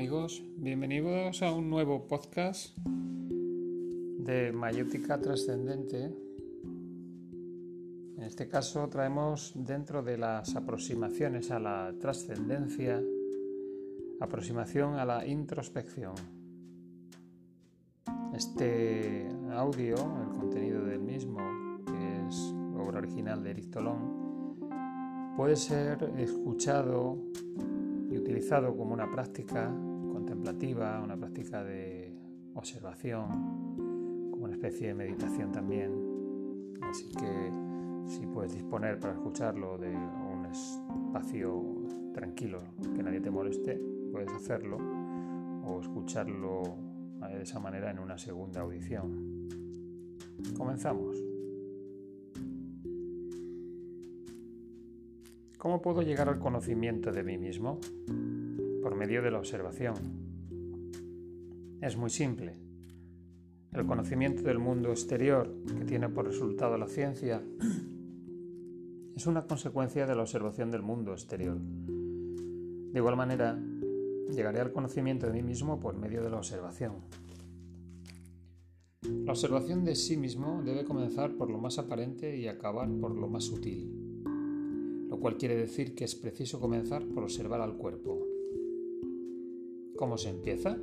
amigos, bienvenidos a un nuevo podcast de Mayéutica Trascendente. En este caso traemos dentro de las aproximaciones a la trascendencia, aproximación a la introspección. Este audio, el contenido del mismo, que es obra original de Eric Tolón, puede ser escuchado y utilizado como una práctica contemplativa, una práctica de observación, como una especie de meditación también. Así que si puedes disponer para escucharlo de un espacio tranquilo, que nadie te moleste, puedes hacerlo o escucharlo de esa manera en una segunda audición. Comenzamos. ¿Cómo puedo llegar al conocimiento de mí mismo? Por medio de la observación. Es muy simple. El conocimiento del mundo exterior que tiene por resultado la ciencia es una consecuencia de la observación del mundo exterior. De igual manera, llegaré al conocimiento de mí mismo por medio de la observación. La observación de sí mismo debe comenzar por lo más aparente y acabar por lo más sutil lo cual quiere decir que es preciso comenzar por observar al cuerpo. ¿Cómo se empieza?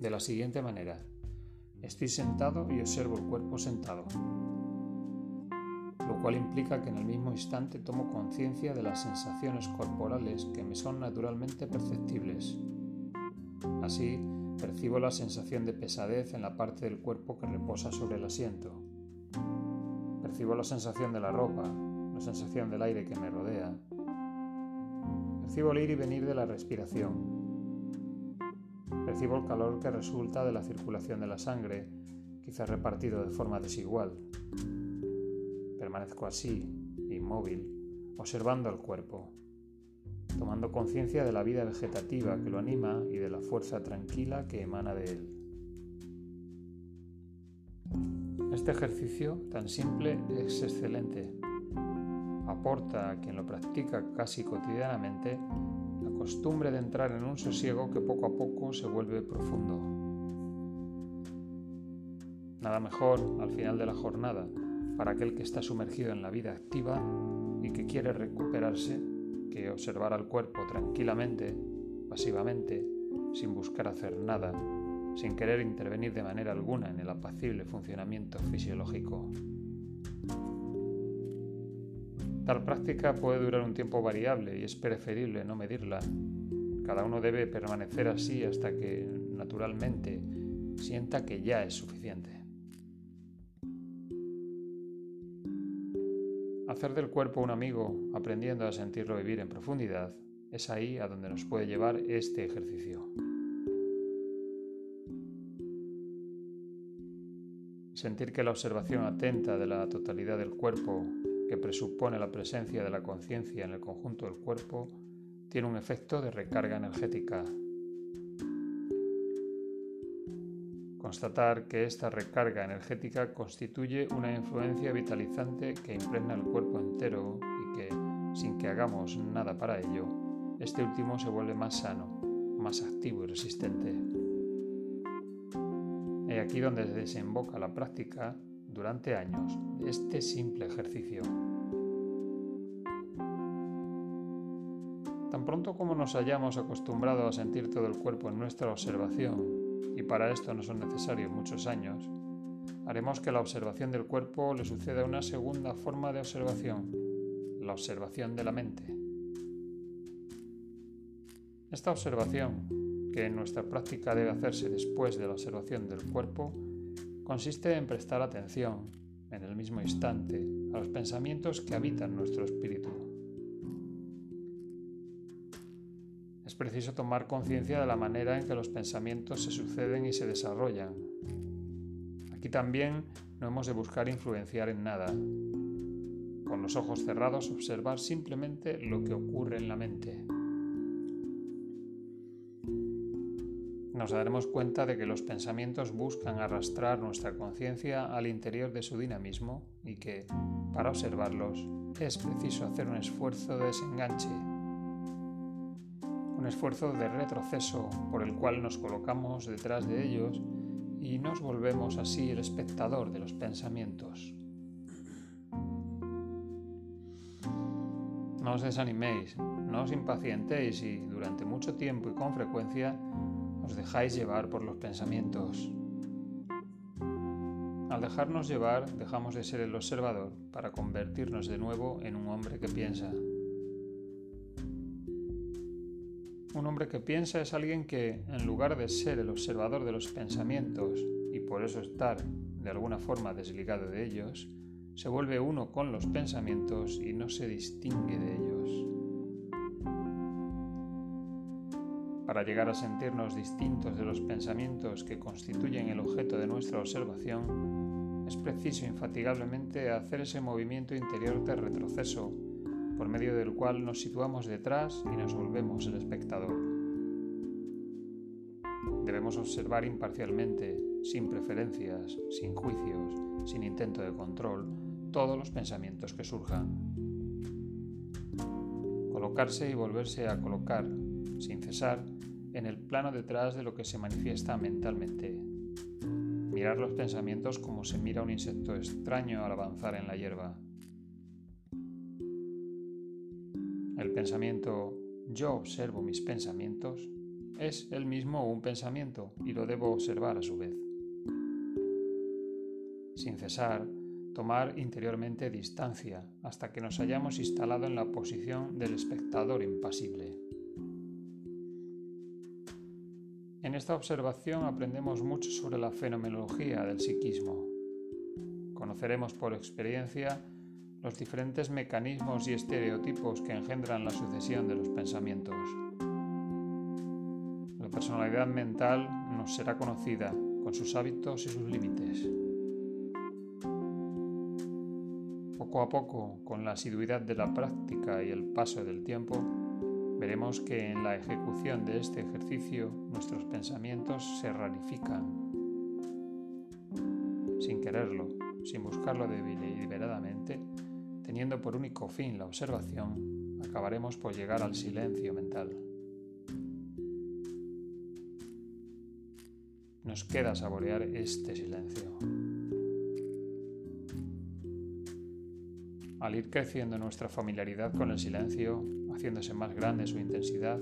De la siguiente manera. Estoy sentado y observo el cuerpo sentado, lo cual implica que en el mismo instante tomo conciencia de las sensaciones corporales que me son naturalmente perceptibles. Así, percibo la sensación de pesadez en la parte del cuerpo que reposa sobre el asiento. Percibo la sensación de la ropa, la sensación del aire que me rodea. Percibo el ir y venir de la respiración. Percibo el calor que resulta de la circulación de la sangre, quizás repartido de forma desigual. Permanezco así, inmóvil, observando el cuerpo, tomando conciencia de la vida vegetativa que lo anima y de la fuerza tranquila que emana de él. Este ejercicio tan simple es excelente a quien lo practica casi cotidianamente la costumbre de entrar en un sosiego que poco a poco se vuelve profundo. Nada mejor al final de la jornada para aquel que está sumergido en la vida activa y que quiere recuperarse que observar al cuerpo tranquilamente, pasivamente, sin buscar hacer nada, sin querer intervenir de manera alguna en el apacible funcionamiento fisiológico. Tal práctica puede durar un tiempo variable y es preferible no medirla. Cada uno debe permanecer así hasta que, naturalmente, sienta que ya es suficiente. Hacer del cuerpo un amigo, aprendiendo a sentirlo vivir en profundidad, es ahí a donde nos puede llevar este ejercicio. Sentir que la observación atenta de la totalidad del cuerpo que presupone la presencia de la conciencia en el conjunto del cuerpo, tiene un efecto de recarga energética. Constatar que esta recarga energética constituye una influencia vitalizante que impregna el cuerpo entero y que, sin que hagamos nada para ello, este último se vuelve más sano, más activo y resistente. He aquí donde desemboca la práctica durante años este simple ejercicio. Tan pronto como nos hayamos acostumbrado a sentir todo el cuerpo en nuestra observación, y para esto no son necesarios muchos años, haremos que la observación del cuerpo le suceda una segunda forma de observación, la observación de la mente. Esta observación, que en nuestra práctica debe hacerse después de la observación del cuerpo, consiste en prestar atención, en el mismo instante, a los pensamientos que habitan nuestro espíritu. Es preciso tomar conciencia de la manera en que los pensamientos se suceden y se desarrollan. Aquí también no hemos de buscar influenciar en nada. Con los ojos cerrados observar simplemente lo que ocurre en la mente. Nos daremos cuenta de que los pensamientos buscan arrastrar nuestra conciencia al interior de su dinamismo y que, para observarlos, es preciso hacer un esfuerzo de desenganche. Un esfuerzo de retroceso por el cual nos colocamos detrás de ellos y nos volvemos así el espectador de los pensamientos. No os desaniméis, no os impacientéis y durante mucho tiempo y con frecuencia os dejáis llevar por los pensamientos. Al dejarnos llevar, dejamos de ser el observador para convertirnos de nuevo en un hombre que piensa. Un hombre que piensa es alguien que, en lugar de ser el observador de los pensamientos y por eso estar de alguna forma desligado de ellos, se vuelve uno con los pensamientos y no se distingue de ellos. Para llegar a sentirnos distintos de los pensamientos que constituyen el objeto de nuestra observación, es preciso infatigablemente hacer ese movimiento interior de retroceso por medio del cual nos situamos detrás y nos volvemos el espectador. Debemos observar imparcialmente, sin preferencias, sin juicios, sin intento de control, todos los pensamientos que surjan. Colocarse y volverse a colocar, sin cesar, en el plano detrás de lo que se manifiesta mentalmente. Mirar los pensamientos como se mira un insecto extraño al avanzar en la hierba. El pensamiento yo observo mis pensamientos es el mismo un pensamiento y lo debo observar a su vez. Sin cesar, tomar interiormente distancia hasta que nos hayamos instalado en la posición del espectador impasible. En esta observación aprendemos mucho sobre la fenomenología del psiquismo. Conoceremos por experiencia los diferentes mecanismos y estereotipos que engendran la sucesión de los pensamientos. La personalidad mental nos será conocida con sus hábitos y sus límites. Poco a poco, con la asiduidad de la práctica y el paso del tiempo, veremos que en la ejecución de este ejercicio nuestros pensamientos se rarifican. Sin quererlo, sin buscarlo deliberadamente, teniendo por único fin la observación, acabaremos por llegar al silencio mental. Nos queda saborear este silencio. Al ir creciendo nuestra familiaridad con el silencio, haciéndose más grande su intensidad,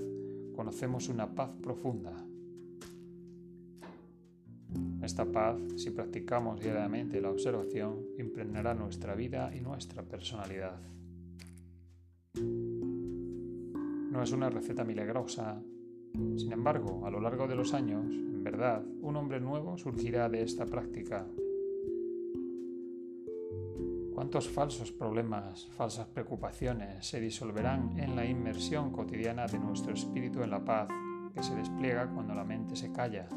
conocemos una paz profunda. Esta paz, si practicamos diariamente la observación, impregnará nuestra vida y nuestra personalidad. No es una receta milagrosa. Sin embargo, a lo largo de los años, en verdad, un hombre nuevo surgirá de esta práctica. ¿Cuántos falsos problemas, falsas preocupaciones se disolverán en la inmersión cotidiana de nuestro espíritu en la paz que se despliega cuando la mente se calla?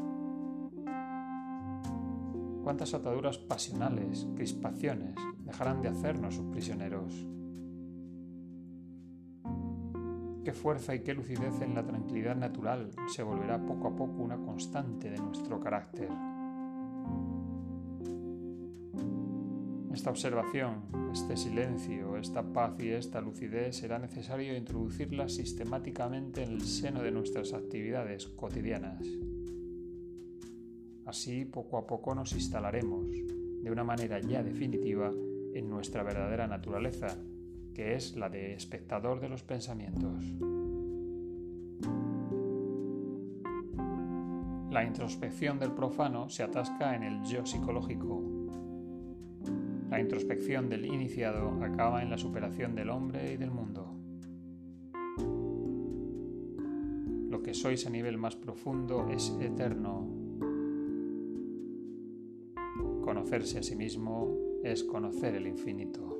cuántas ataduras pasionales, crispaciones dejarán de hacernos sus prisioneros. Qué fuerza y qué lucidez en la tranquilidad natural se volverá poco a poco una constante de nuestro carácter. Esta observación, este silencio, esta paz y esta lucidez será necesario introducirlas sistemáticamente en el seno de nuestras actividades cotidianas. Así poco a poco nos instalaremos de una manera ya definitiva en nuestra verdadera naturaleza, que es la de espectador de los pensamientos. La introspección del profano se atasca en el yo psicológico. La introspección del iniciado acaba en la superación del hombre y del mundo. Lo que sois a nivel más profundo es eterno, Conocerse a sí mismo es conocer el infinito.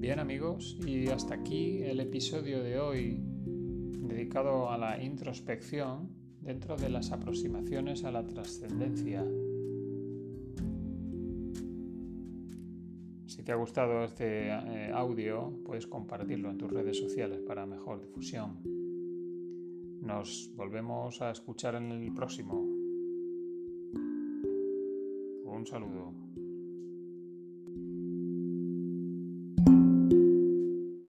Bien amigos, y hasta aquí el episodio de hoy dedicado a la introspección dentro de las aproximaciones a la trascendencia. Si te ha gustado este eh, audio, puedes compartirlo en tus redes sociales para mejor difusión. Nos volvemos a escuchar en el próximo. Un saludo.